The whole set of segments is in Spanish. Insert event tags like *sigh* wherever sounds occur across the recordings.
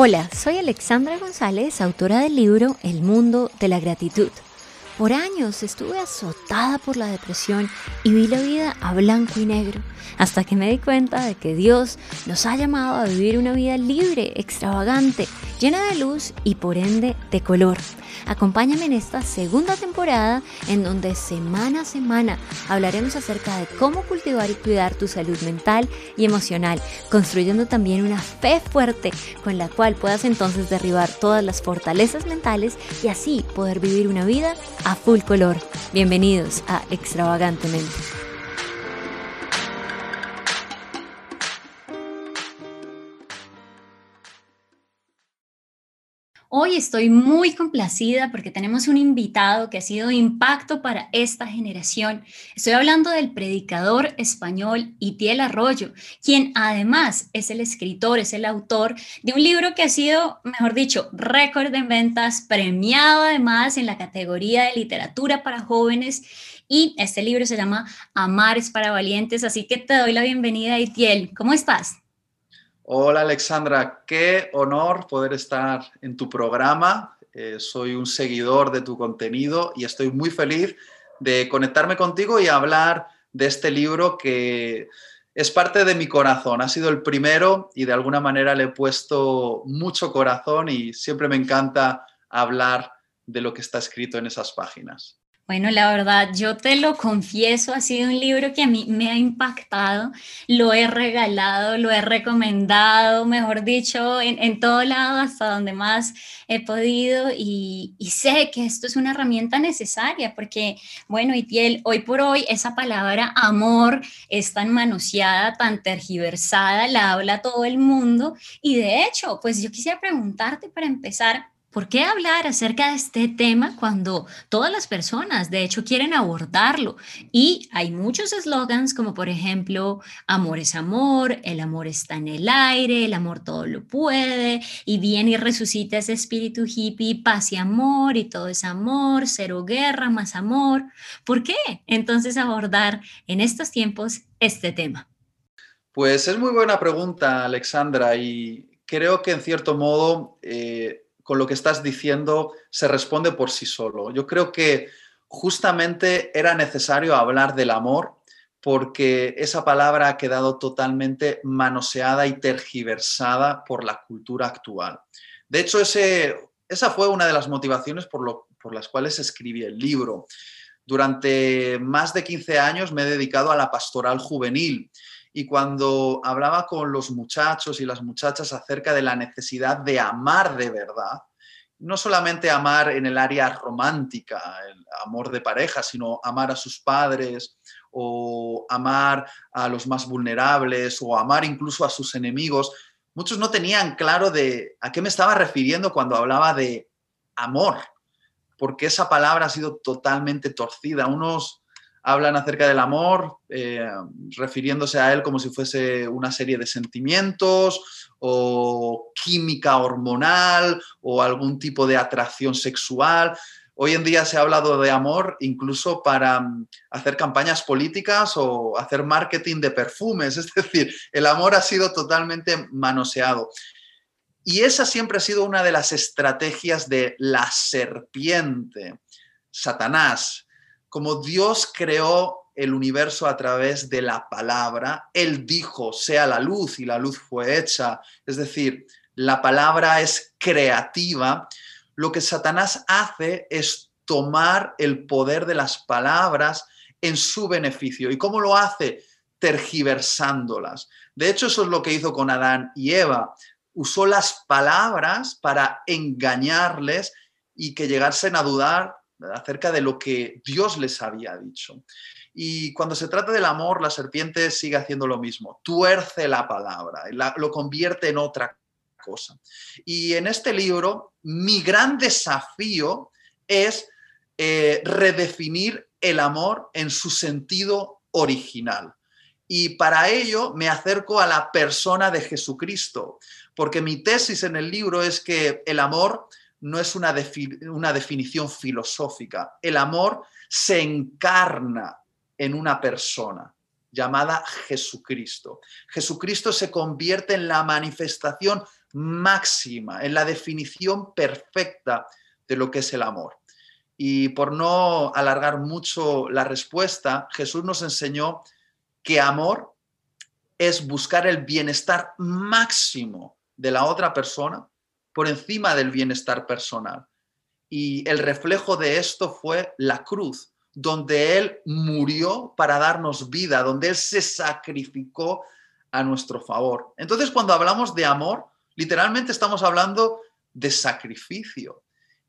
Hola, soy Alexandra González, autora del libro El mundo de la gratitud. Por años estuve azotada por la depresión y vi la vida a blanco y negro, hasta que me di cuenta de que Dios nos ha llamado a vivir una vida libre, extravagante, llena de luz y por ende de color. Acompáñame en esta segunda temporada en donde semana a semana hablaremos acerca de cómo cultivar y cuidar tu salud mental y emocional, construyendo también una fe fuerte con la cual puedas entonces derribar todas las fortalezas mentales y así poder vivir una vida a full color. Bienvenidos a Extravagantemente. Hoy estoy muy complacida porque tenemos un invitado que ha sido de impacto para esta generación. Estoy hablando del predicador español Itiel Arroyo, quien además es el escritor, es el autor de un libro que ha sido, mejor dicho, récord en ventas, premiado además en la categoría de literatura para jóvenes. Y este libro se llama Amar es para valientes, así que te doy la bienvenida, Itiel. ¿Cómo estás? Hola Alexandra, qué honor poder estar en tu programa. Eh, soy un seguidor de tu contenido y estoy muy feliz de conectarme contigo y hablar de este libro que es parte de mi corazón. Ha sido el primero y de alguna manera le he puesto mucho corazón y siempre me encanta hablar de lo que está escrito en esas páginas. Bueno, la verdad, yo te lo confieso, ha sido un libro que a mí me ha impactado, lo he regalado, lo he recomendado, mejor dicho, en, todo lado, hasta donde más he podido y, sé que esto es una herramienta necesaria porque, bueno, Itiel, hoy por hoy esa palabra amor es tan manoseada, tan tergiversada, la habla todo el mundo y de hecho, pues yo quisiera preguntarte para empezar, ¿Por qué hablar acerca de este tema cuando todas las personas, de hecho, quieren abordarlo? Y hay muchos eslogans como, por ejemplo, amor es amor, el amor está en el aire, el amor todo lo puede, y viene y resucita ese espíritu hippie, paz y amor, y todo es amor, cero guerra, más amor. ¿Por qué entonces abordar en estos tiempos este tema? Pues es muy buena pregunta, Alexandra, y creo que en cierto modo... Eh, con lo que estás diciendo se responde por sí solo. Yo creo que justamente era necesario hablar del amor porque esa palabra ha quedado totalmente manoseada y tergiversada por la cultura actual. De hecho, esa fue una de las motivaciones por, por las cuales escribí el libro. Durante más de 15 años me he dedicado a la pastoral juvenil y cuando hablaba con los muchachos y las muchachas acerca de la necesidad de amar de verdad, no solamente amar en el área romántica, el amor de pareja, sino amar a sus padres o amar a los más vulnerables o amar incluso a sus enemigos, muchos no tenían claro de a qué me estaba refiriendo cuando hablaba de amor, porque esa palabra ha sido totalmente torcida. Unos hablan acerca del amor, eh, refiriéndose a él como si fuese una serie de sentimientos o química hormonal o algún tipo de atracción sexual. Hoy en día se ha hablado de amor incluso para mm, hacer campañas políticas o hacer marketing de perfumes, *laughs* es decir, el amor ha sido totalmente manoseado. Y esa siempre ha sido una de las estrategias de la serpiente, Satanás, como Dios creó el universo a través de la palabra, Él dijo, sea la luz y la luz fue hecha. Es decir, la palabra es creativa. Lo que Satanás hace es tomar el poder de las palabras en su beneficio. ¿Y cómo lo hace? Tergiversándolas. De hecho, eso es lo que hizo con Adán y Eva. Usó las palabras para engañarles y que llegasen a dudar acerca de lo que Dios les había dicho. Y cuando se trata del amor, la serpiente sigue haciendo lo mismo, tuerce la palabra, lo convierte en otra cosa. Y en este libro, mi gran desafío es eh, redefinir el amor en su sentido original. Y para ello me acerco a la persona de Jesucristo, porque mi tesis en el libro es que el amor no es una, una definición filosófica. El amor se encarna en una persona llamada Jesucristo. Jesucristo se convierte en la manifestación máxima, en la definición perfecta de lo que es el amor. Y por no alargar mucho la respuesta, Jesús nos enseñó que amor es buscar el bienestar máximo de la otra persona por encima del bienestar personal. Y el reflejo de esto fue la cruz, donde Él murió para darnos vida, donde Él se sacrificó a nuestro favor. Entonces, cuando hablamos de amor, literalmente estamos hablando de sacrificio.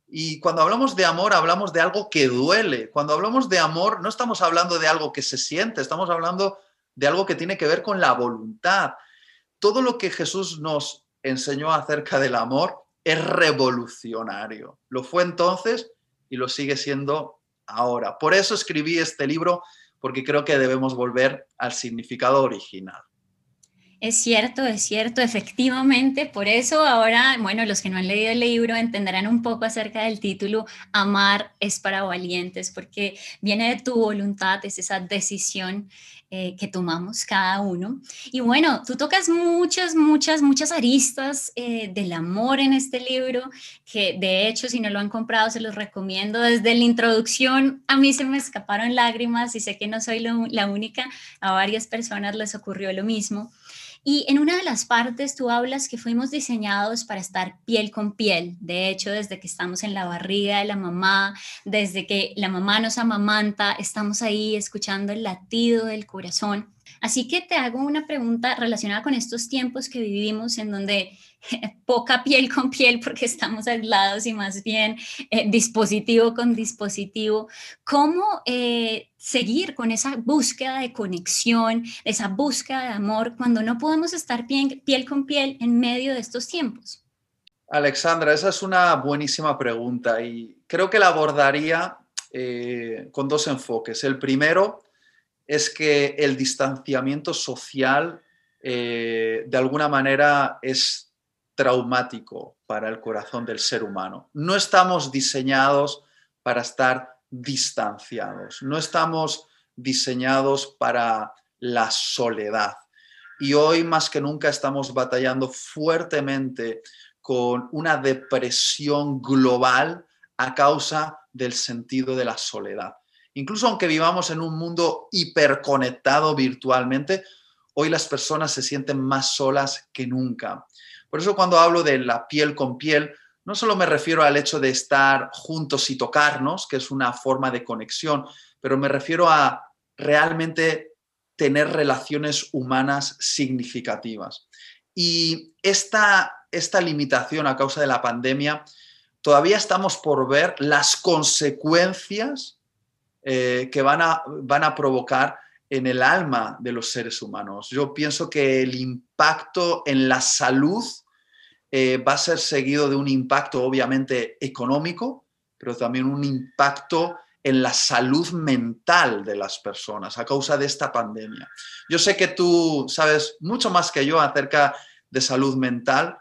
Y cuando hablamos de amor, hablamos de algo que duele. Cuando hablamos de amor, no estamos hablando de algo que se siente, estamos hablando de algo que tiene que ver con la voluntad. Todo lo que Jesús nos enseñó acerca del amor es revolucionario. Lo fue entonces y lo sigue siendo ahora. Por eso escribí este libro, porque creo que debemos volver al significado original. Es cierto, es cierto, efectivamente. Por eso ahora, bueno, los que no han leído el libro entenderán un poco acerca del título Amar es para valientes, porque viene de tu voluntad, es esa decisión eh, que tomamos cada uno. Y bueno, tú tocas muchas, muchas, muchas aristas eh, del amor en este libro, que de hecho, si no lo han comprado, se los recomiendo. Desde la introducción, a mí se me escaparon lágrimas y sé que no soy la única, a varias personas les ocurrió lo mismo. Y en una de las partes tú hablas que fuimos diseñados para estar piel con piel. De hecho, desde que estamos en la barriga de la mamá, desde que la mamá nos amamanta, estamos ahí escuchando el latido del corazón. Así que te hago una pregunta relacionada con estos tiempos que vivimos en donde poca piel con piel porque estamos aislados y más bien eh, dispositivo con dispositivo. ¿Cómo eh, seguir con esa búsqueda de conexión, esa búsqueda de amor cuando no podemos estar piel, piel con piel en medio de estos tiempos? Alexandra, esa es una buenísima pregunta y creo que la abordaría eh, con dos enfoques. El primero es que el distanciamiento social de alguna manera es traumático para el corazón del ser humano. No estamos diseñados para estar distanciados, no estamos diseñados para la soledad. Y hoy más que nunca estamos batallando fuertemente con una depresión global a causa del sentido de la soledad. Incluso aunque vivamos en un mundo hiperconectado virtualmente, hoy las personas se sienten más solas que nunca. Por eso cuando hablo de la piel con piel, no solo me refiero al hecho de estar juntos y tocarnos, que es una forma de conexión, pero me refiero a realmente tener relaciones humanas significativas. Y esta, esta limitación a causa de la pandemia, todavía estamos por ver las consecuencias eh, que van a, van a provocar en el alma de los seres humanos. Yo pienso que el impacto en la salud eh, va a ser seguido de un impacto obviamente económico, pero también un impacto en la salud mental de las personas a causa de esta pandemia. Yo sé que tú sabes mucho más que yo acerca de salud mental,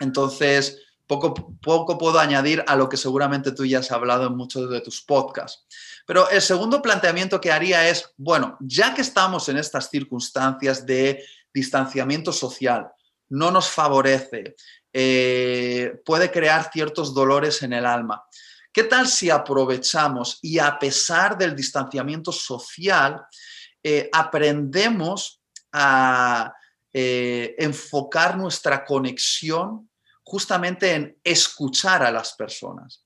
entonces poco, poco puedo añadir a lo que seguramente tú ya has hablado en muchos de tus podcasts. Pero el segundo planteamiento que haría es, bueno, ya que estamos en estas circunstancias de distanciamiento social, no nos favorece, eh, puede crear ciertos dolores en el alma. ¿Qué tal si aprovechamos y a pesar del distanciamiento social, eh, aprendemos a eh, enfocar nuestra conexión justamente en escuchar a las personas?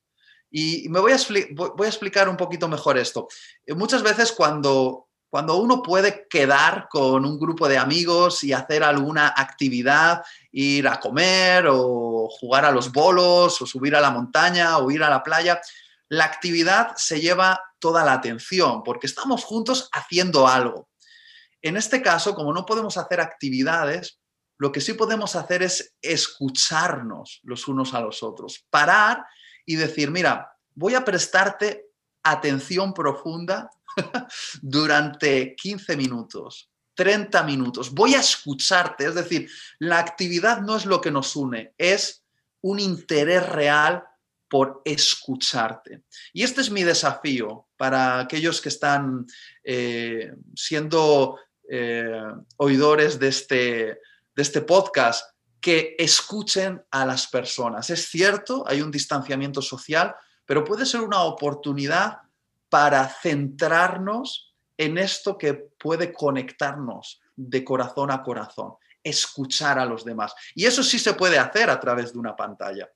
Y me voy a, voy a explicar un poquito mejor esto. Eh, muchas veces cuando, cuando uno puede quedar con un grupo de amigos y hacer alguna actividad, ir a comer o jugar a los bolos o subir a la montaña o ir a la playa, la actividad se lleva toda la atención porque estamos juntos haciendo algo. En este caso, como no podemos hacer actividades, lo que sí podemos hacer es escucharnos los unos a los otros, parar y decir, mira, voy a prestarte atención profunda *laughs* durante 15 minutos, 30 minutos, voy a escucharte, es decir, la actividad no es lo que nos une, es un interés real por escucharte. Y este es mi desafío para aquellos que están eh, siendo eh, oidores de este, de este podcast que escuchen a las personas. Es cierto, hay un distanciamiento social, pero puede ser una oportunidad para centrarnos en esto que puede conectarnos de corazón a corazón, escuchar a los demás. Y eso sí se puede hacer a través de una pantalla.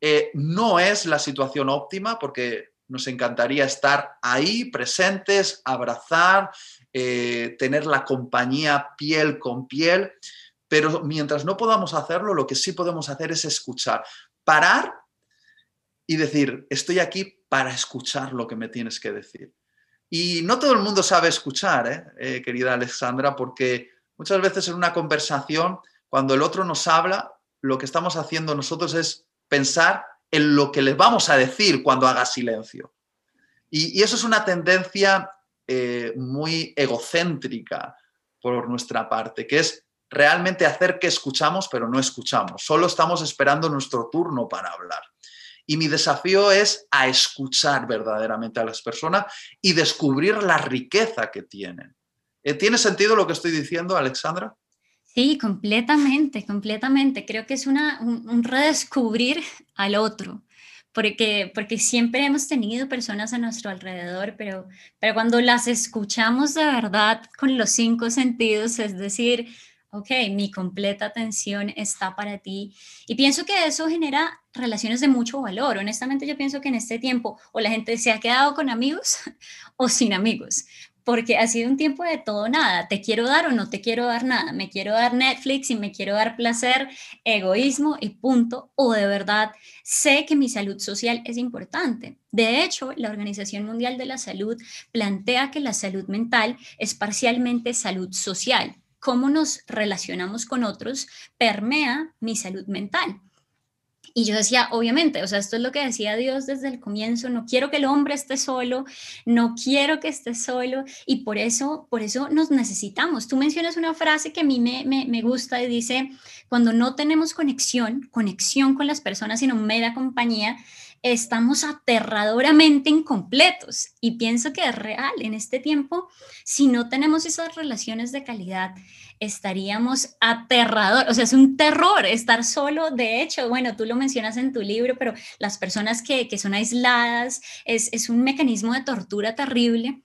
Eh, no es la situación óptima porque nos encantaría estar ahí presentes, abrazar, eh, tener la compañía piel con piel, pero mientras no podamos hacerlo, lo que sí podemos hacer es escuchar, parar y decir, estoy aquí para escuchar lo que me tienes que decir. Y no todo el mundo sabe escuchar, ¿eh? Eh, querida Alexandra, porque muchas veces en una conversación, cuando el otro nos habla, lo que estamos haciendo nosotros es pensar en lo que le vamos a decir cuando haga silencio. Y, eso es una tendencia eh, muy egocéntrica por nuestra parte, que es realmente hacer que escuchamos, pero no escuchamos. Solo estamos esperando nuestro turno para hablar. Y mi desafío es a escuchar verdaderamente a las personas y descubrir la riqueza que tienen. Eh, ¿Tiene sentido lo que estoy diciendo, Alexandra? Sí, completamente, completamente. Creo que es una, un, redescubrir al otro, porque, porque siempre hemos tenido personas a nuestro alrededor, pero, pero cuando las escuchamos de verdad con los cinco sentidos, es decir, ok, mi completa atención está para ti. Y pienso que eso genera relaciones de mucho valor. Honestamente, yo pienso que en este tiempo o la gente se ha quedado con amigos *laughs* o sin amigos, porque ha sido un tiempo de todo nada. Te quiero dar o no te quiero dar nada. Me quiero dar Netflix y me quiero dar placer, egoísmo y punto. O de verdad sé que mi salud social es importante. De hecho, la Organización Mundial de la Salud plantea que la salud mental es parcialmente salud social. Cómo nos relacionamos con otros permea mi salud mental. Y yo decía, obviamente, o sea, esto es lo que decía Dios desde el comienzo, no quiero que el hombre esté solo, no quiero que esté solo y por eso, por eso nos necesitamos. Tú mencionas una frase que a mí me, me, me gusta y dice, cuando no tenemos conexión, conexión con las personas, sino mera compañía, estamos aterradoramente incompletos. Y pienso que es real en este tiempo, si no tenemos esas relaciones de calidad, estaríamos aterrador, o sea, es un terror estar solo. De hecho, bueno, tú lo mencionas en tu libro, pero las personas que, que son aisladas es, es un mecanismo de tortura terrible.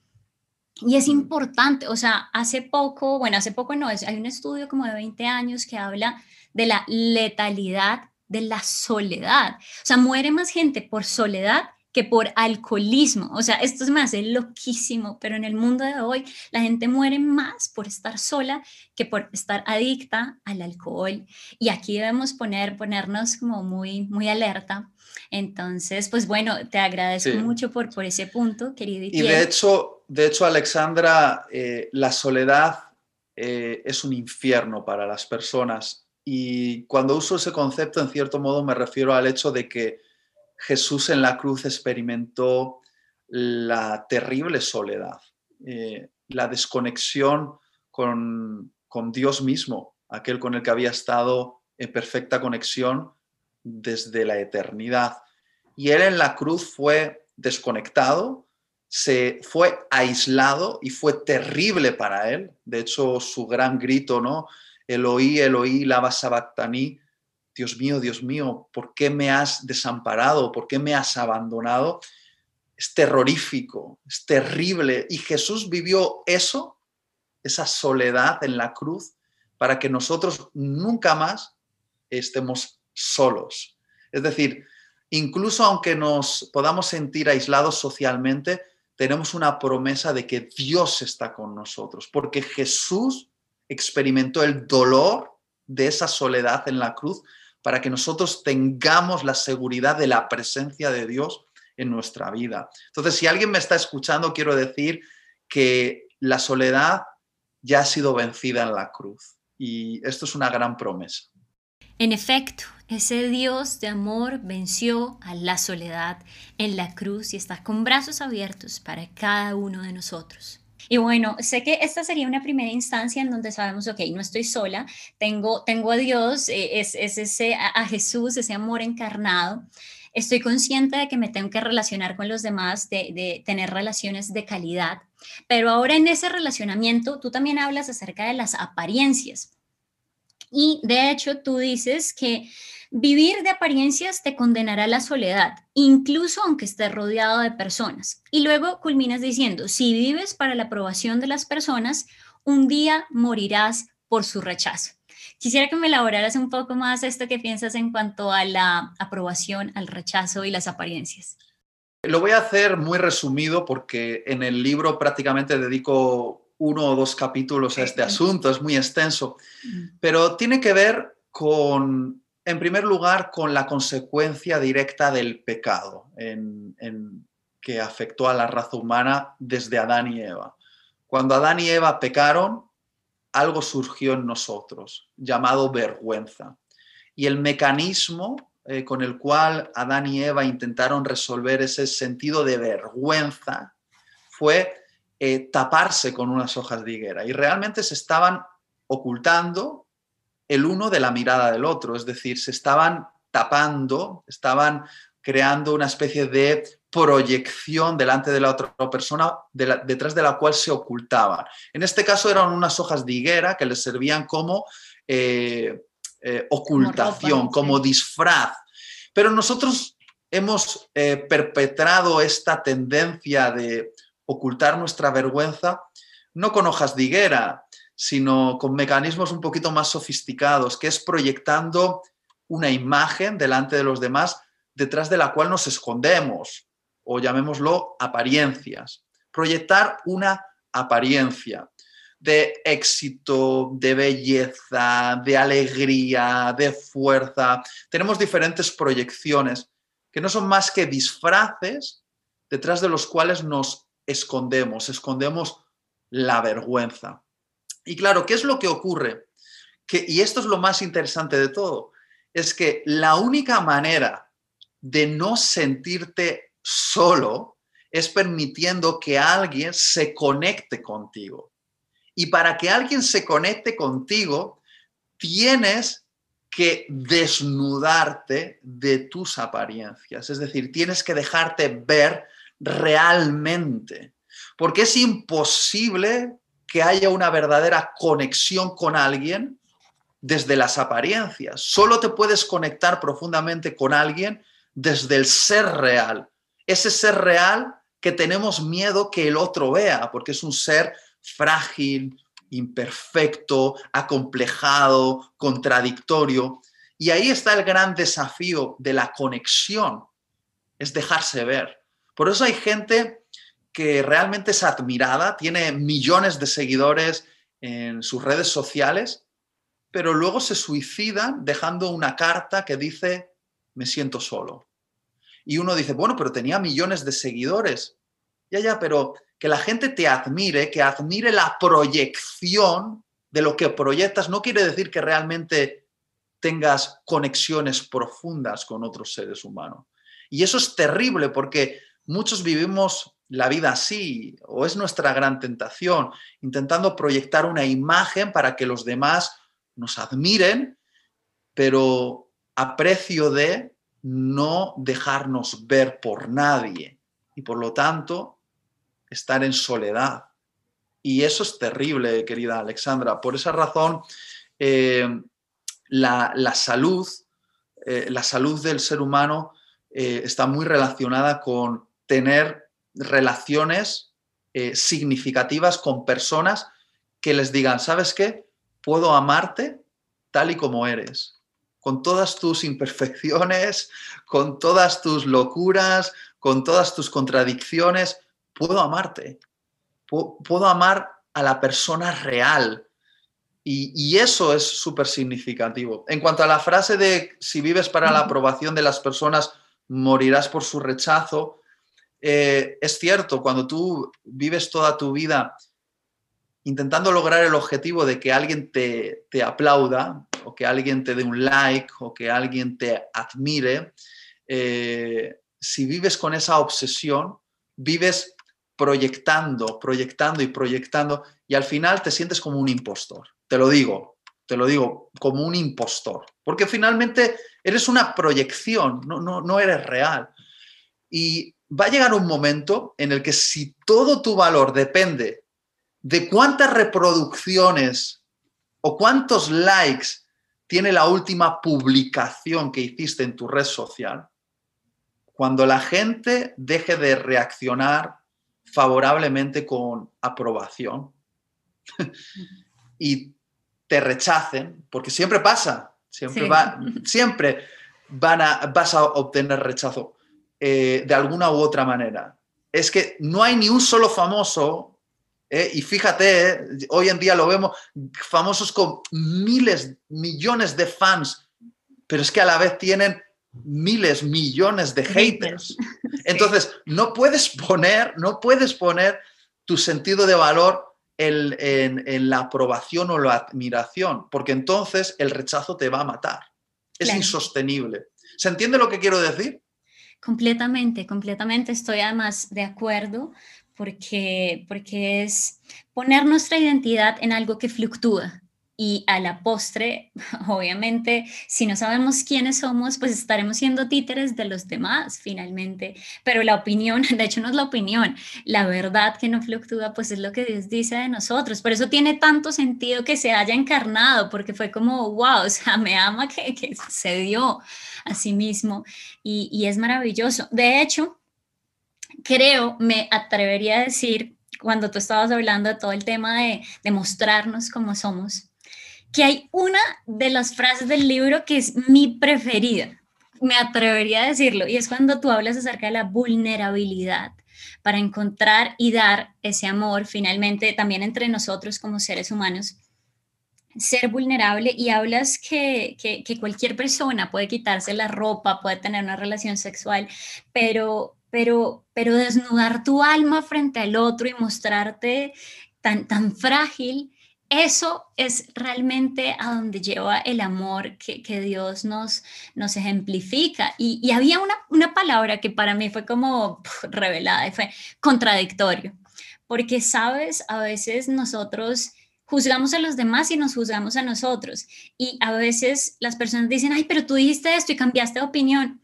Y es importante, o sea, hace poco, bueno, hace poco no, es, hay un estudio como de 20 años que habla de la letalidad de la soledad. O sea, muere más gente por soledad que por alcoholismo. O sea, esto es más, es loquísimo, pero en el mundo de hoy la gente muere más por estar sola que por estar adicta al alcohol. Y aquí debemos poner, ponernos como muy, muy alerta. Entonces, pues bueno, te agradezco mucho por, por ese punto, querido. Y de hecho, de hecho, Alexandra, eh, la soledad eh, es un infierno para las personas. Y cuando uso ese concepto, en cierto modo, me refiero al hecho de que Jesús en la cruz experimentó la terrible soledad, eh, la desconexión con, con Dios mismo, aquel con el que había estado en perfecta conexión desde la eternidad. Y él en la cruz fue desconectado, se fue aislado y fue terrible para él. De hecho, su gran grito, ¿no? Eloí, Eloí, lava sabactaní, Dios mío, Dios mío, ¿por qué me has desamparado? ¿Por qué me has abandonado? Es terrorífico, es terrible. Y Jesús vivió eso, esa soledad en la cruz, para que nosotros nunca más estemos solos. Es decir, incluso aunque nos podamos sentir aislados socialmente, tenemos una promesa de que Dios está con nosotros, porque Jesús experimentó el dolor de esa soledad en la cruz para que nosotros tengamos la seguridad de la presencia de Dios en nuestra vida. Entonces, si alguien me está escuchando, quiero decir que la soledad ya ha sido vencida en la cruz. Y esto es una gran promesa. En efecto, ese Dios de amor venció a la soledad en la cruz y está con brazos abiertos para cada uno de nosotros. Y bueno, sé que esta sería una primera instancia en donde sabemos, ok, no estoy sola, tengo, tengo a Dios, eh, es, es ese, a Jesús, ese amor encarnado. Estoy consciente de que me tengo que relacionar con los demás, de, de, tener relaciones de calidad, pero ahora en ese relacionamiento tú también hablas acerca de las apariencias. Y de hecho tú dices que vivir de apariencias te condenará a la soledad, incluso aunque estés rodeado de personas. Y luego culminas diciendo, si vives para la aprobación de las personas, un día morirás por su rechazo. Quisiera que me elaboraras un poco más esto que piensas en cuanto a la aprobación, al rechazo y las apariencias. Lo voy a hacer muy resumido porque en el libro prácticamente dedico uno o dos capítulos a este asunto, es muy extenso, pero tiene que ver con, en primer lugar, con la consecuencia directa del pecado en, que afectó a la raza humana desde Adán y Eva. Cuando Adán y Eva pecaron, algo surgió en nosotros llamado vergüenza. Y el mecanismo eh, con el cual Adán y Eva intentaron resolver ese sentido de vergüenza fue eh, taparse con unas hojas de higuera. Y realmente se estaban ocultando el uno de la mirada del otro, es decir, se estaban tapando, estaban creando una especie de proyección delante de la otra persona detrás de la cual se ocultaban. En este caso eran unas hojas de higuera que les servían como eh, eh, ocultación, como, disfraz. Pero nosotros hemos eh, perpetrado esta tendencia de ocultar nuestra vergüenza no con hojas de higuera, sino con mecanismos un poquito más sofisticados, que es proyectando una imagen delante de los demás detrás de la cual nos escondemos o llamémoslo apariencias. Proyectar una apariencia de éxito, de belleza, de alegría, de fuerza. Tenemos diferentes proyecciones que no son más que disfraces detrás de los cuales nos escondemos, escondemos la vergüenza. Y claro, ¿qué es lo que ocurre? Que, y esto es lo más interesante de todo, es que la única manera de no sentirte solo es permitiendo que alguien se conecte contigo. Y para que alguien se conecte contigo, tienes que desnudarte de tus apariencias, es decir, tienes que dejarte ver realmente, porque es imposible que haya una verdadera conexión con alguien desde las apariencias. Solo te puedes conectar profundamente con alguien desde el ser real, ese ser real que tenemos miedo que el otro vea, porque es un ser frágil, imperfecto, acomplejado, contradictorio. Y ahí está el gran desafío de la conexión, es dejarse ver. Por eso hay gente que realmente es admirada, tiene millones de seguidores en sus redes sociales, pero luego se suicidan dejando una carta que dice, me siento solo. Y uno dice, bueno, pero tenía millones de seguidores. Ya, ya, pero que la gente te admire, que admire la proyección de lo que proyectas, no quiere decir que realmente tengas conexiones profundas con otros seres humanos. Y eso es terrible porque muchos vivimos la vida así, o es nuestra gran tentación, intentando proyectar una imagen para que los demás nos admiren, pero a precio de no dejarnos ver por nadie y por lo tanto estar en soledad. Y eso es terrible, querida Alexandra. Por esa razón, eh, la, salud, eh, la salud del ser humano eh, está muy relacionada con tener relaciones significativas con personas que les digan, ¿sabes qué? Puedo amarte tal y como eres con todas tus imperfecciones, con todas tus locuras, con todas tus contradicciones, puedo amarte. Puedo amar a la persona real. Y, eso es súper significativo. En cuanto a la frase de si vives para la aprobación de las personas, morirás por su rechazo, eh, es cierto, cuando tú vives toda tu vida intentando lograr el objetivo de que alguien te, aplauda, o que alguien te dé un like o que alguien te admire, eh, si vives con esa obsesión, vives proyectando, proyectando y proyectando y al final te sientes como un impostor. Te lo digo, te lo digo, como un impostor. Porque finalmente eres una proyección, no, no, no eres real. Y va a llegar un momento en el que si todo tu valor depende de cuántas reproducciones o cuántos likes tiene la última publicación que hiciste en tu red social, cuando la gente deje de reaccionar favorablemente con aprobación y te rechacen, porque siempre pasa, siempre, va, siempre van a, vas a obtener rechazo eh, de alguna u otra manera. Es que no hay ni un solo famoso ¿eh? y fíjate, ¿eh? hoy en día lo vemos, famosos con miles, millones de fans, pero es que a la vez tienen miles, millones de haters. *laughs* Entonces, no puedes poner, no puedes poner tu sentido de valor en, la aprobación o la admiración, porque entonces el rechazo te va a matar. Es insostenible. ¿Se entiende lo que quiero decir? Completamente, completamente estoy además de acuerdo porque, porque es poner nuestra identidad en algo que fluctúa. Y a la postre, *laughs* obviamente, si no sabemos quiénes somos, pues estaremos siendo títeres de los demás finalmente. Pero la opinión, *laughs* de hecho no es la opinión, la verdad que no fluctúa, pues es lo que Dios dice de nosotros. Por eso tiene tanto sentido que se haya encarnado, porque fue como, wow, o sea, me ama que, que se dio a sí mismo y, y es maravilloso. De hecho, creo, me atrevería a decir, cuando tú estabas hablando de todo el tema de, de mostrarnos como somos, que hay una de las frases del libro que es mi preferida, me atrevería a decirlo, y es cuando tú hablas acerca de la vulnerabilidad para encontrar y dar ese amor finalmente también entre nosotros como seres humanos. Ser vulnerable y hablas que, que, que cualquier persona puede quitarse la ropa, puede tener una relación sexual, pero, pero, pero desnudar tu alma frente al otro y mostrarte tan, tan frágil, eso es realmente a donde lleva el amor que, Dios nos, nos ejemplifica. Y, y había una, una, palabra que para mí fue como revelada y fue contradictorio, porque sabes, a veces nosotros juzgamos a los demás y nos juzgamos a nosotros. Y a veces las personas dicen, ay, pero tú dijiste esto y cambiaste de opinión.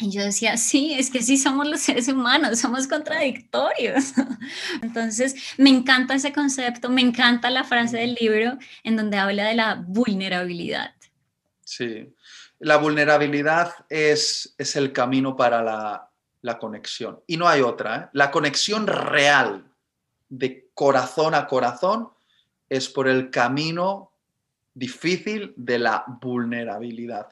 Y yo decía, sí, es que sí somos los seres humanos, somos contradictorios. *laughs* Entonces, me encanta ese concepto, me encanta la frase del libro en donde habla de la vulnerabilidad. Sí, la vulnerabilidad es, es el camino para la, la conexión. Y no hay otra. ¿eh? La conexión real de corazón a corazón es por el camino difícil de la vulnerabilidad.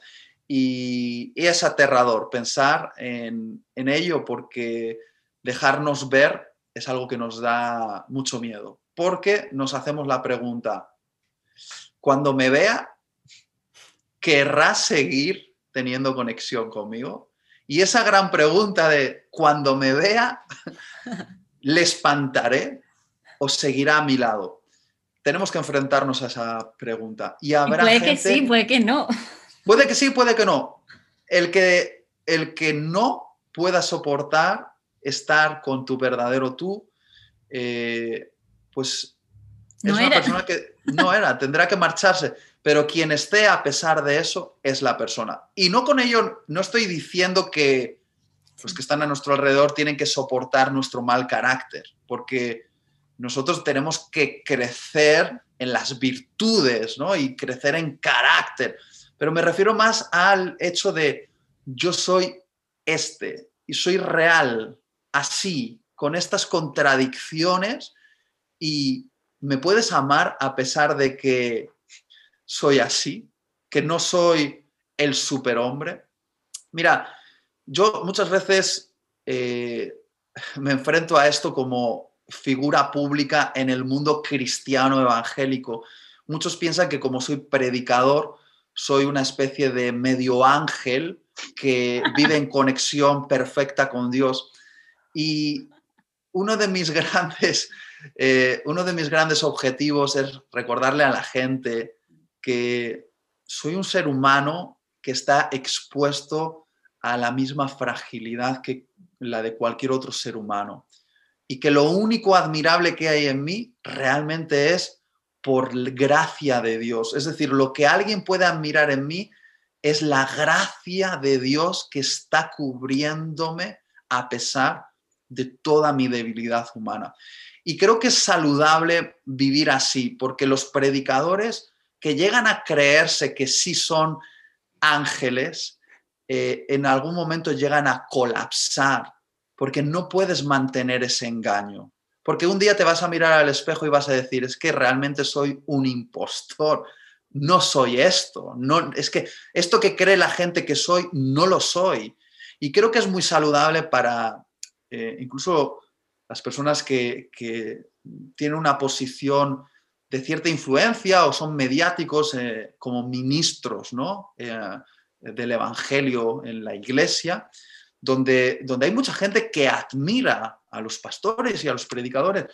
Y, es aterrador pensar en, ello porque dejarnos ver es algo que nos da mucho miedo. Porque nos hacemos la pregunta, cuando me vea, ¿querrá seguir teniendo conexión conmigo? Y esa gran pregunta de, cuando me vea, ¿le espantaré o seguirá a mi lado? Tenemos que enfrentarnos a esa pregunta. Y habrá puede que sí, puede que no. Puede que sí, puede que no. El que, el que no pueda soportar estar con tu verdadero tú, eh, pues es una persona que no era, tendrá que marcharse. Pero quien esté a pesar de eso es la persona. Y no con ello, no estoy diciendo que los que están a nuestro alrededor tienen que soportar nuestro mal carácter, porque nosotros tenemos que crecer en las virtudes, ¿no? Y crecer en carácter pero me refiero más al hecho de yo soy este y soy real, así, con estas contradicciones y me puedes amar a pesar de que soy así, que no soy el superhombre. Mira, yo muchas veces eh, me enfrento a esto como figura pública en el mundo cristiano evangélico. Muchos piensan que como soy predicador, soy una especie de medio ángel que vive en conexión perfecta con Dios. Y uno de mis *laughs* grandes, eh, uno de mis grandes objetivos es recordarle a la gente que soy un ser humano que está expuesto a la misma fragilidad que la de cualquier otro ser humano. Y que lo único admirable que hay en mí realmente es por gracia de Dios. Es decir, lo que alguien puede admirar en mí es la gracia de Dios que está cubriéndome a pesar de toda mi debilidad humana. Y creo que es saludable vivir así, porque los predicadores que llegan a creerse que sí son ángeles, eh, en algún momento llegan a colapsar porque no puedes mantener ese engaño. Porque un día te vas a mirar al espejo y vas a decir, es que realmente soy un impostor, no soy esto, no, es que esto que cree la gente que soy, no lo soy. Y creo que es muy saludable para eh, incluso las personas que, tienen una posición de cierta influencia o son mediáticos eh, como ministros ¿no? del Evangelio en la iglesia, donde, donde hay mucha gente que admira a los pastores y a los predicadores,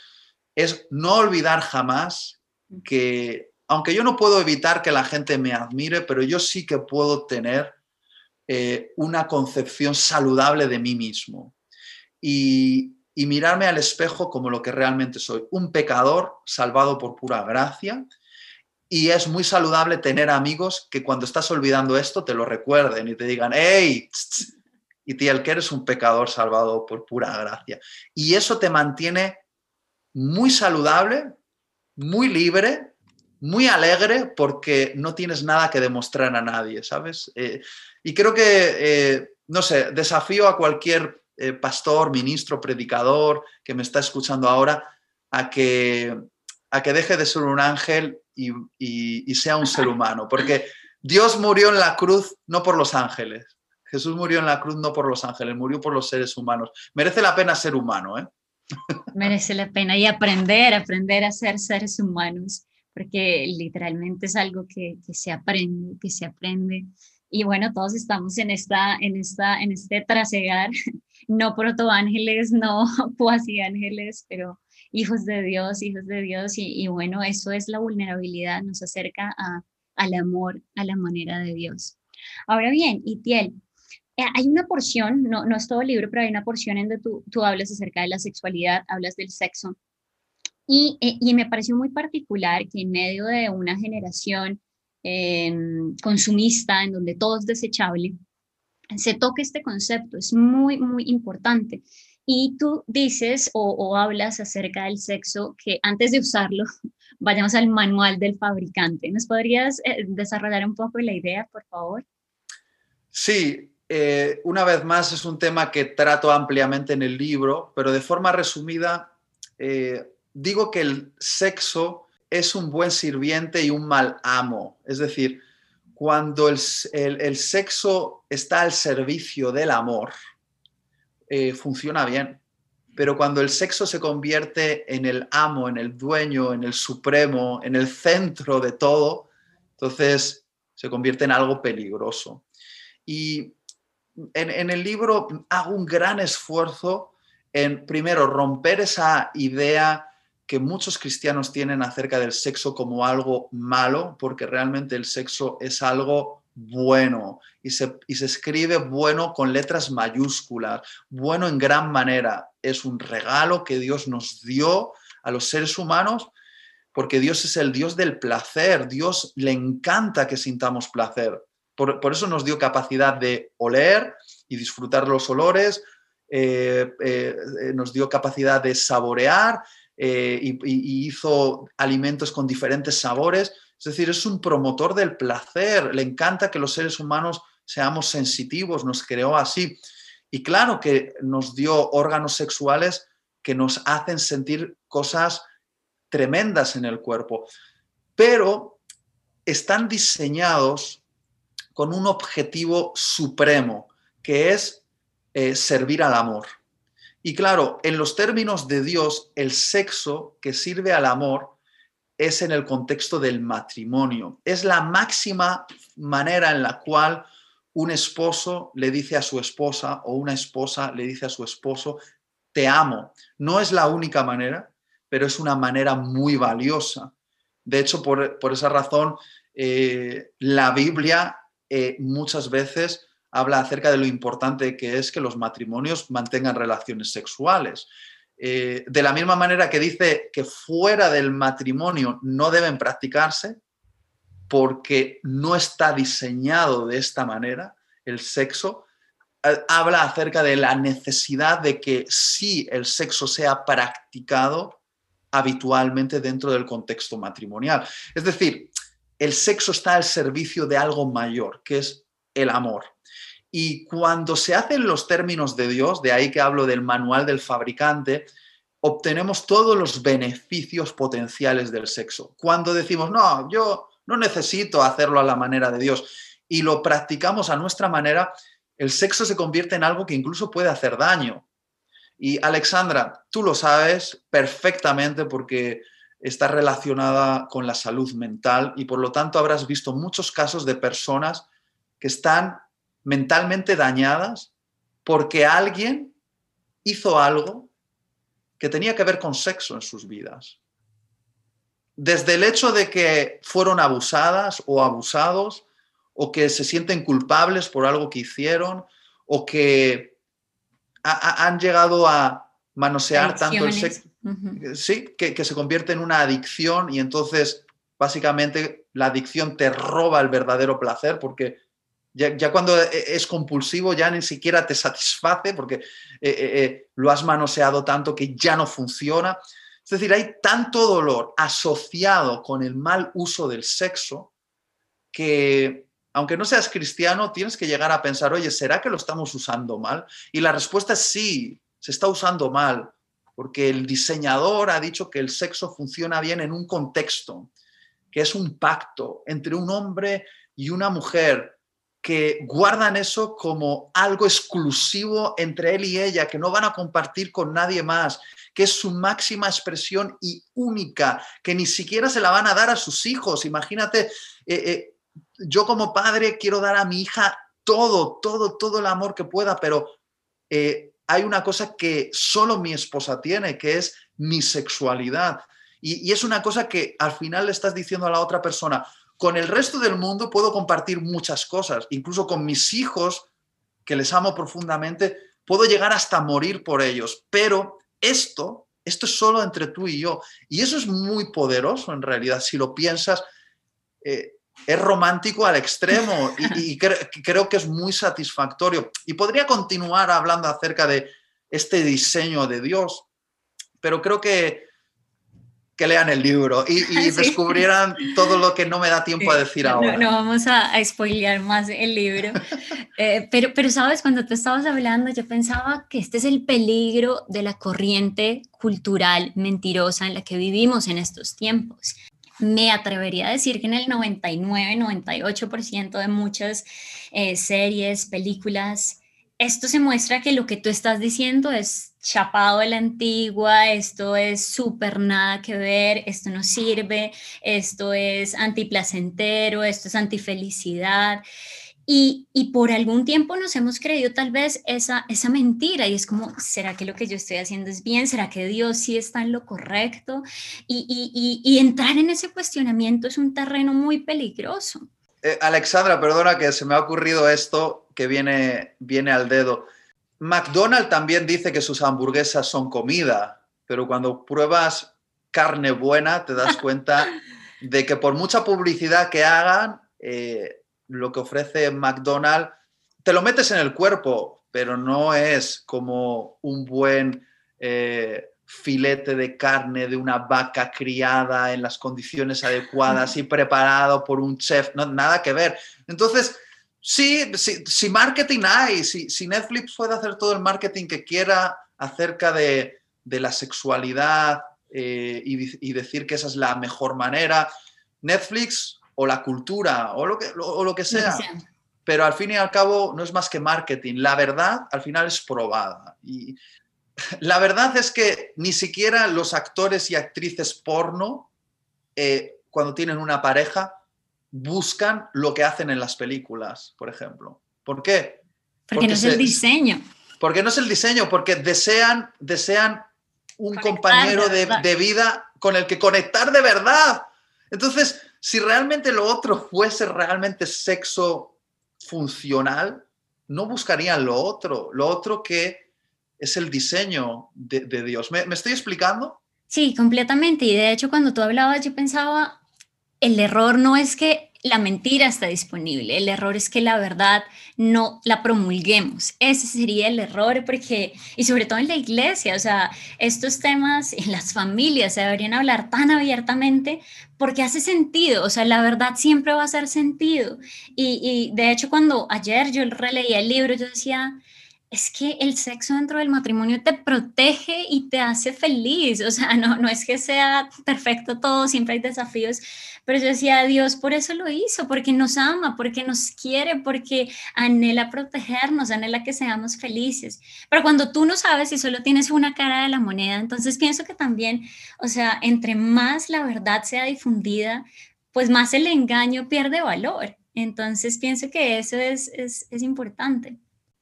es no olvidar jamás que, aunque yo no puedo evitar que la gente me admire, pero yo sí que puedo tener eh, una concepción saludable de mí mismo. Y, y mirarme al espejo como lo que realmente soy, un pecador salvado por pura gracia, y es muy saludable tener amigos que cuando estás olvidando esto te lo recuerden y te digan, hey, y tío, que eres un pecador salvado por pura gracia. Y eso te mantiene muy saludable, muy libre, muy alegre porque no tienes nada que demostrar a nadie, ¿sabes? Eh, y creo que, eh, no sé, desafío a cualquier eh, pastor, ministro, predicador que me está escuchando ahora a que, a que deje de ser un ángel y, sea un ser humano, porque Dios murió en la cruz no por los ángeles. Jesús murió en la cruz no por los ángeles, murió por los seres humanos. Merece la pena ser humano, ¿eh? *laughs* Merece la pena y aprender, aprender a ser seres humanos, porque literalmente es algo que, que se aprende, que se aprende. Y bueno, todos estamos en, esta, en, esta, en este trasegar, *laughs* no protoángeles, no *laughs* cuasi ángeles, pero hijos de Dios, hijos de Dios, y, bueno, eso es la vulnerabilidad, nos acerca a, al amor, a la manera de Dios. Ahora bien, Itiel, hay una porción, no, no es todo el libro, pero hay una porción en donde tú, tú hablas acerca de la sexualidad, hablas del sexo, y, eh, y me pareció muy particular que en medio de una generación em, consumista, en donde todo es desechable, se toque este concepto, es muy, muy importante. Y tú dices o, hablas acerca del sexo que antes de usarlo, *laughs* vayamos al manual del fabricante. ¿Nos podrías eh, desarrollar un poco la idea, por favor? Sí, eh, una vez más es un tema que trato ampliamente en el libro, pero de forma resumida, eh, digo que el sexo es un buen sirviente y un mal amo. Es decir, cuando el sexo está al servicio del amor, eh, funciona bien. Pero cuando el sexo se convierte en el amo, en el dueño, en el supremo, en el centro de todo, entonces se convierte en algo peligroso. Y en, el libro hago un gran esfuerzo en, primero, romper esa idea que muchos cristianos tienen acerca del sexo como algo malo, porque realmente el sexo es algo bueno y se, escribe bueno con letras mayúsculas, bueno en gran manera. Es un regalo que Dios nos dio a los seres humanos porque Dios es el Dios del placer, Dios le encanta que sintamos placer. Por, eso nos dio capacidad de oler y disfrutar los olores, eh, eh, nos dio capacidad de saborear eh, y hizo alimentos con diferentes sabores. Es decir, es un promotor del placer, le encanta que los seres humanos seamos sensitivos, nos creó así. Y claro que nos dio órganos sexuales que nos hacen sentir cosas tremendas en el cuerpo, pero están diseñados con un objetivo supremo, que es eh, servir al amor. Y claro, en los términos de Dios, el sexo que sirve al amor es en el contexto del matrimonio. Es la máxima manera en la cual un esposo le dice a su esposa o una esposa le dice a su esposo, te amo. No es la única manera, pero es una manera muy valiosa. De hecho, por, esa razón, eh, la Biblia eh, muchas veces habla acerca de lo importante que es que los matrimonios mantengan relaciones sexuales. Eh, de la misma manera que dice que fuera del matrimonio no deben practicarse porque no está diseñado de esta manera el sexo, eh, habla acerca de la necesidad de que sí el sexo sea practicado habitualmente dentro del contexto matrimonial. Es decir, el sexo está al servicio de algo mayor, que es el amor. Y cuando se hacen los términos de Dios, de ahí que hablo del manual del fabricante, obtenemos todos los beneficios potenciales del sexo. Cuando decimos, no, yo no necesito hacerlo a la manera de Dios y lo practicamos a nuestra manera, el sexo se convierte en algo que incluso puede hacer daño. Y Alexandra, tú lo sabes perfectamente porque está relacionada con la salud mental y por lo tanto habrás visto muchos casos de personas que están mentalmente dañadas porque alguien hizo algo que tenía que ver con sexo en sus vidas. Desde el hecho de que fueron abusadas o abusados, o que se sienten culpables por algo que hicieron, o que han llegado a manosear tanto el sexo, sí, que, se convierte en una adicción y entonces básicamente la adicción te roba el verdadero placer porque ya, cuando e, es compulsivo ya ni siquiera te satisface porque eh, eh, eh, lo has manoseado tanto que ya no funciona. Es decir, hay tanto dolor asociado con el mal uso del sexo que, aunque no seas cristiano, tienes que llegar a pensar, oye, ¿será que lo estamos usando mal? Y la respuesta es sí, se está usando mal, porque el diseñador ha dicho que el sexo funciona bien en un contexto, que es un pacto entre un hombre y una mujer que guardan eso como algo exclusivo entre él y ella, que no van a compartir con nadie más, que es su máxima expresión y única, que ni siquiera se la van a dar a sus hijos. Imagínate, eh, eh, yo como padre quiero dar a mi hija todo, todo, todo el amor que pueda, pero eh, hay una cosa que solo mi esposa tiene, que es mi sexualidad. y es una cosa que al final le estás diciendo a la otra persona, con el resto del mundo puedo compartir muchas cosas, incluso con mis hijos, que les amo profundamente, puedo llegar hasta morir por ellos, pero esto, esto es solo entre tú y yo. Y eso es muy poderoso en realidad, si lo piensas, eh, es romántico al extremo y, creo que es muy satisfactorio. Y podría continuar hablando acerca de este diseño de Dios, pero creo que que lean el libro y, *laughs* descubrieran todo lo que no me da tiempo a decir ahora. No, vamos a, a, spoilear más el libro. Eh, pero, pero, sabes, cuando tú estabas hablando, yo pensaba que este es el peligro de la corriente cultural mentirosa en la que vivimos en estos tiempos. Me atrevería a decir que en el 99-98% de muchas eh, series, películas, esto se muestra que lo que tú estás diciendo es chapado de la antigua, esto es súper nada que ver, esto no sirve, esto es antiplacentero, esto es antifelicidad. Y, y, por algún tiempo nos hemos creído tal vez esa, esa mentira y es como, ¿será que lo que yo estoy haciendo es bien? ¿Será que Dios sí está en lo correcto? Y, y, y entrar en ese cuestionamiento es un terreno muy peligroso. Eh, Alexandra, perdona que se me ha ocurrido esto que viene, viene al dedo. McDonald's también dice que sus hamburguesas son comida, pero cuando pruebas carne buena te das *laughs* cuenta de que por mucha publicidad que hagan, eh, lo que ofrece McDonald's, te lo metes en el cuerpo, pero no es como un buen eh, filete de carne de una vaca criada en las condiciones adecuadas y *laughs* preparado por un chef, no, nada que ver. Entonces, Sí, si marketing hay, si, Netflix puede hacer todo el marketing que quiera acerca de, la sexualidad eh, y, decir que esa es la mejor manera, Netflix o la cultura o lo que, lo que sea. Pero al fin y al cabo no es más que marketing. La verdad al final es probada. Y la verdad es que ni siquiera los actores y actrices porno, eh, cuando tienen una pareja, buscan lo que hacen en las películas, por ejemplo. ¿Por qué? Porque, no es el diseño. Porque no es el diseño, porque desean, desean un compañero de, vida con el que conectar de verdad. Entonces, si realmente lo otro fuese realmente sexo funcional, no buscarían lo otro, lo otro que es el diseño de, Dios. ¿Me, ¿Me, estoy explicando? Sí, completamente. Y de hecho, cuando tú hablabas, yo pensaba, el error no es que la mentira está disponible, el error es que la verdad no la promulguemos. Ese sería el error porque, y sobre todo en la iglesia, o sea, estos temas en las familias se deberían hablar tan abiertamente porque hace sentido, o sea, la verdad siempre va a hacer sentido. Y, y de hecho, cuando ayer yo releía el libro, yo decía, es que el sexo dentro del matrimonio te protege y te hace feliz. O sea, no, no es que sea perfecto todo, siempre hay desafíos, pero yo decía, Dios por eso lo hizo, porque nos ama, porque nos quiere, porque anhela protegernos, anhela que seamos felices. Pero cuando tú no sabes y solo tienes una cara de la moneda, entonces pienso que también, o sea, entre más la verdad sea difundida, pues más el engaño pierde valor. Entonces pienso que eso es, es, es importante.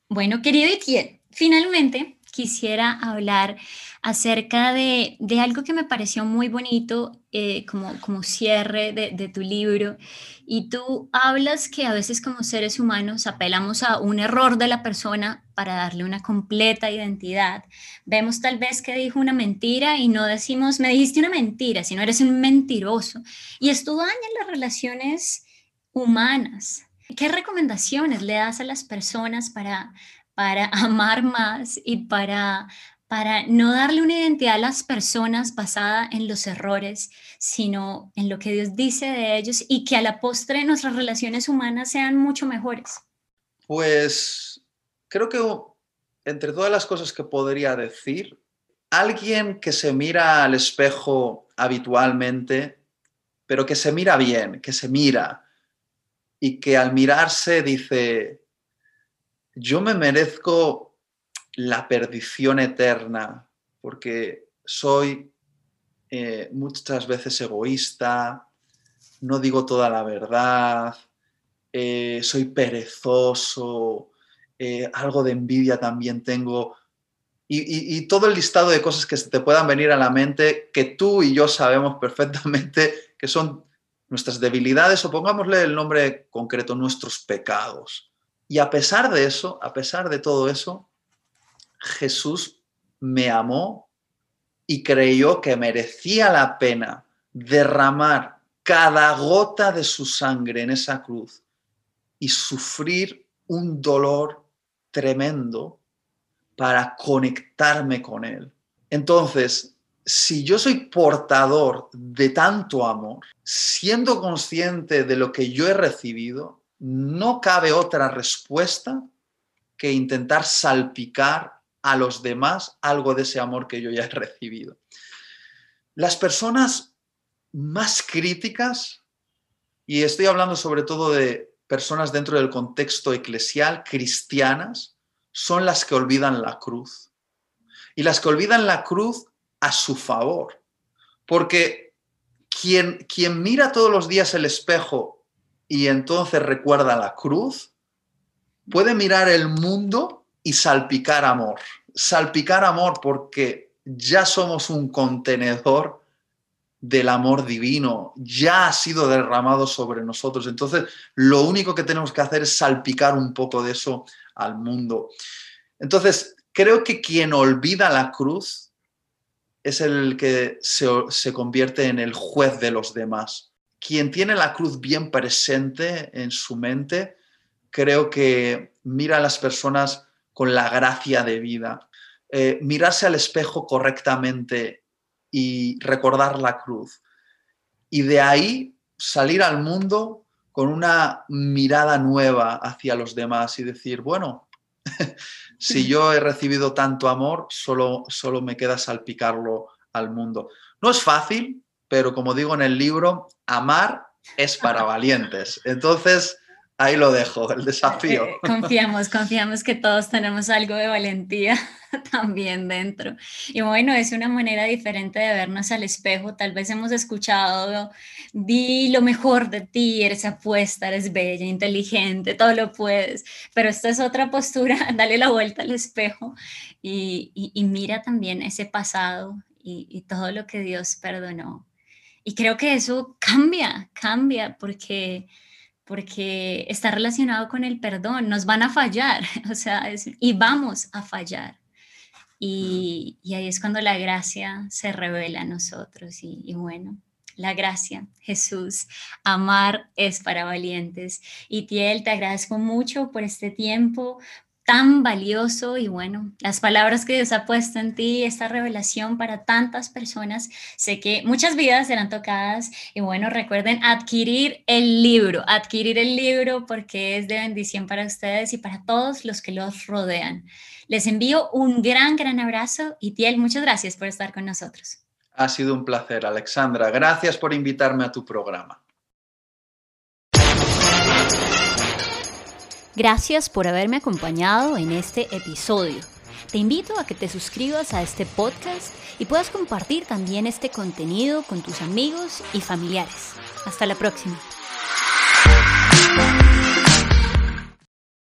Bueno, querido Etienne, finalmente quisiera hablar acerca de, algo que me pareció muy bonito eh, como, como cierre de, de, tu libro. Y tú hablas que a veces como seres humanos apelamos a un error de la persona para darle una completa identidad. Vemos tal vez que dijo una mentira y no decimos, me dijiste una mentira, sino eres un mentiroso. Y esto daña las relaciones humanas. ¿Qué recomendaciones le das a las personas para, para *laughs* amar más y para, para no darle una identidad a las personas basada en los errores, sino en lo que Dios dice de ellos y que a la postre nuestras relaciones humanas sean mucho mejores? Pues creo que entre todas las cosas que podría decir, alguien que se mira al espejo habitualmente, pero que se mira bien, que se mira, y que al mirarse dice, yo me merezco la perdición eterna porque soy eh, muchas veces egoísta, no digo toda la verdad, eh, soy perezoso, eh, algo de envidia también tengo. Y, y, todo el listado de cosas que te puedan venir a la mente que tú y yo sabemos perfectamente que son nuestras debilidades o pongámosle el nombre concreto, nuestros pecados. Y a pesar de eso, a pesar de todo eso, Jesús me amó y creyó que merecía la pena derramar cada gota de su sangre en esa cruz y sufrir un dolor tremendo para conectarme con Él. Entonces, si yo soy portador de tanto amor, siendo consciente de lo que yo he recibido, no cabe otra respuesta que intentar salpicar a los demás algo de ese amor que yo ya he recibido. Las personas más críticas, y estoy hablando sobre todo de personas dentro del contexto eclesial, cristianas, son las que olvidan la cruz. Y las que olvidan la cruz a su favor. Porque quien, quien mira todos los días el espejo y entonces recuerda la cruz, puede mirar el mundo y salpicar amor. Salpicar amor porque ya somos un contenedor del amor divino, ya ha sido derramado sobre nosotros. Entonces, lo único que tenemos que hacer es salpicar un poco de eso al mundo. Entonces, creo que quien olvida la cruz es el que se, convierte en el juez de los demás. Quien tiene la cruz bien presente en su mente, creo que mira a las personas con la gracia de vida. Eh, mirarse al espejo correctamente y recordar la cruz. Y de ahí salir al mundo con una mirada nueva hacia los demás y decir, bueno, *laughs* si yo he recibido tanto amor, solo, solo me queda salpicarlo al mundo. No es fácil, pero como digo en el libro, amar es para valientes. Entonces, ahí lo dejo, el desafío. Eh, confiamos, confiamos que todos tenemos algo de valentía *laughs* también dentro. Y bueno, es una manera diferente de vernos al espejo. Tal vez hemos escuchado, di lo mejor de ti, eres apuesta, eres bella, inteligente, todo lo puedes. Pero esta es otra postura, *laughs* dale la vuelta al espejo y, mira también ese pasado y todo lo que Dios perdonó. Y creo que eso cambia, cambia porque porque está relacionado con el perdón, nos van a fallar, *laughs* o sea, y vamos a fallar. Y, ahí es cuando la gracia se revela a nosotros. Y, bueno, la gracia, Jesús. Amar es para valientes. Y Tiel, te agradezco mucho por este tiempo, tan valioso y bueno, las palabras que Dios ha puesto en ti, esta revelación para tantas personas, sé que muchas vidas serán tocadas y bueno, recuerden adquirir el libro, adquirir el libro porque es de bendición para ustedes y para todos los que los rodean. Les envío un gran, gran abrazo y Tiel, muchas gracias por estar con nosotros. Ha sido un placer, Alexandra. Gracias por invitarme a tu programa. Gracias por haberme acompañado en este episodio. Te invito a que te suscribas a este podcast y puedas compartir también este contenido con tus amigos y familiares. Hasta la próxima.